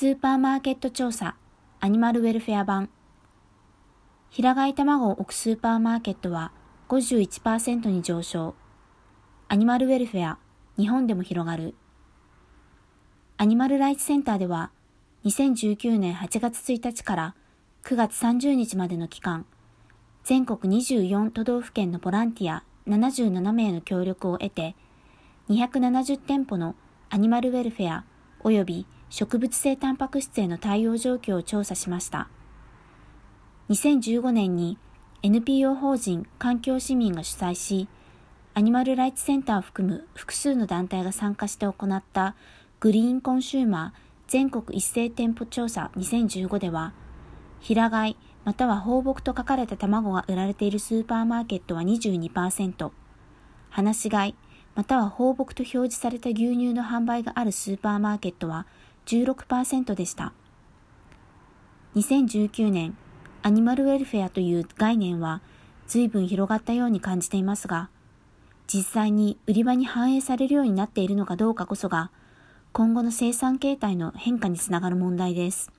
スーパーマーケット調査アニマルウェルフェア版。平飼い卵を置くスーパーマーケットは51%に上昇。アニマルウェルフェア日本でも広がる。アニマルライツセンターでは2019年8月1日から9月30日までの期間全国24都道府県のボランティア77名の協力を得て270店舗のアニマルウェルフェア及び植物性タンパク質への対応状況を調査しました。2015年に NPO 法人環境市民が主催し、アニマルライツセンターを含む複数の団体が参加して行ったグリーンコンシューマー全国一斉店舗調査2015では、平飼いまたは放牧と書かれた卵が売られているスーパーマーケットは22%、放し飼いまたは放牧と表示された牛乳の販売があるスーパーマーケットは16%でした。2019年、アニマルウェルフェアという概念は随分広がったように感じていますが、実際に売り場に反映されるようになっているのかどうかこそが、今後の生産形態の変化につながる問題です。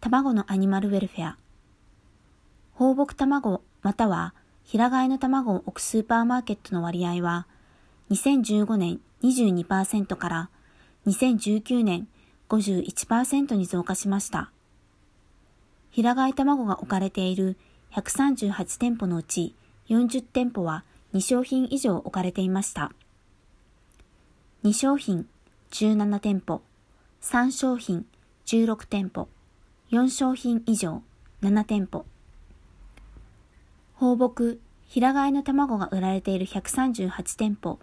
卵のアニマルウェルフェア。放牧卵または平飼いの卵を置くスーパーマーケットの割合は、2015年22%から2019年51%に増加しました。平飼い卵が置かれている138店舗のうち40店舗は2商品以上置かれていました。2商品17店舗、3商品16店舗、4商品以上7店舗。放牧、平飼いの卵が売られている138店舗、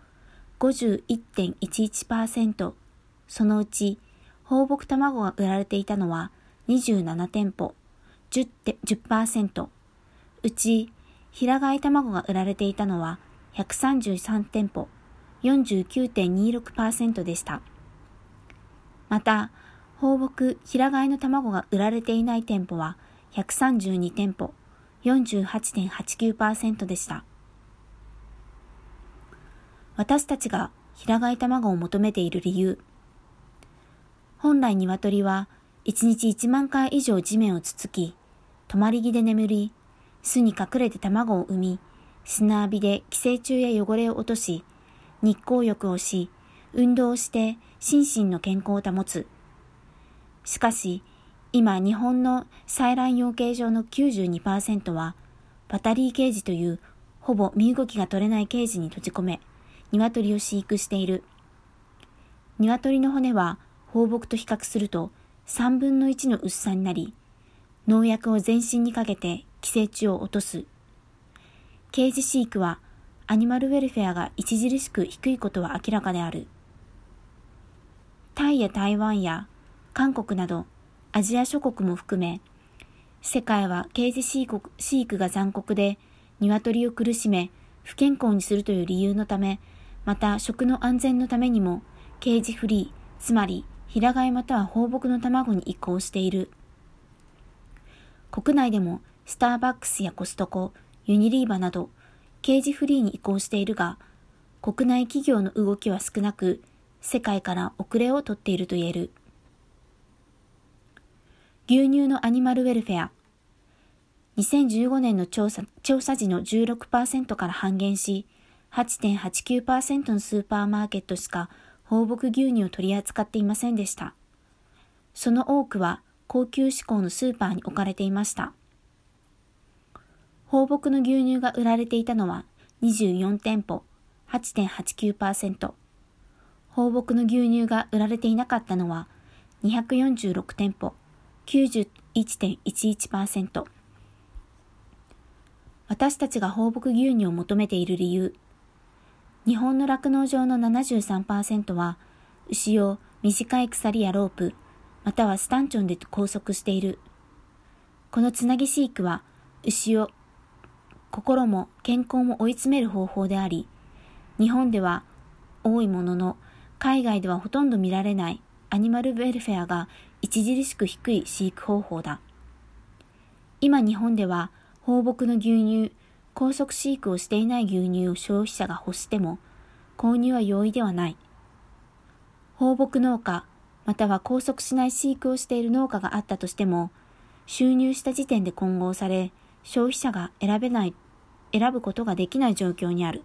51.11%、そのうち放牧卵が売られていたのは27店舗、10%, 10うち平飼い卵が売られていたのは133店舗、49.26%でした。また、放牧平飼いの卵が売られていない店舗は132店舗、48.89%でした。私たちが平飼い卵を求めている理由。本来鶏は1日1万回以上地面をつつき、止まり木で眠り、巣に隠れて卵を産み、砂浴びで寄生虫や汚れを落とし、日光浴をし、運動をして心身の健康を保つ。しかし、今日本の採卵養鶏場の92%は、バタリーケージというほぼ身動きが取れないケージに閉じ込め、鶏を飼育している。鶏の骨は放牧と比較すると3分の1の薄さになり、農薬を全身にかけて寄生虫を落とす。ケージ飼育はアニマルウェルフェアが著しく低いことは明らかである。タイや台湾や韓国などアジア諸国も含め、世界はケージ飼育飼育が残酷で鶏を苦しめ不健康にするという理由のため、また食の安全のためにもケージフリー、つまり平飼いまたは放牧の卵に移行している。国内でもスターバックスやコストコ、ユニリーバなど、ケージフリーに移行しているが、国内企業の動きは少なく、世界から遅れをとっていると言える。牛乳のアニマルウェルフェア。2015年の調査調査時の16%から半減し、8.89%のスーパーマーケットしか放牧牛乳を取り扱っていませんでした。その多くは高級志向のスーパーに置かれていました。放牧の牛乳が売られていたのは24店舗8.89%。放牧の牛乳が売られていなかったのは246店舗91.11%。私たちが放牧牛乳を求めている理由。日本の酪農場の73%は、牛を短い鎖やロープ、またはスタンチョンで拘束している。このつなぎ飼育は、牛を心も健康も追い詰める方法であり、日本では多いものの、海外ではほとんど見られないアニマルウェルフェアが著しく低い飼育方法だ。今日本では放牧の牛乳、高速飼育をしていない牛乳を消費者が欲しても購入は容易ではない。放牧農家、または拘束しない飼育をしている農家があったとしても、収入した時点で混合され、消費者が選べない、選ぶことができない状況にある。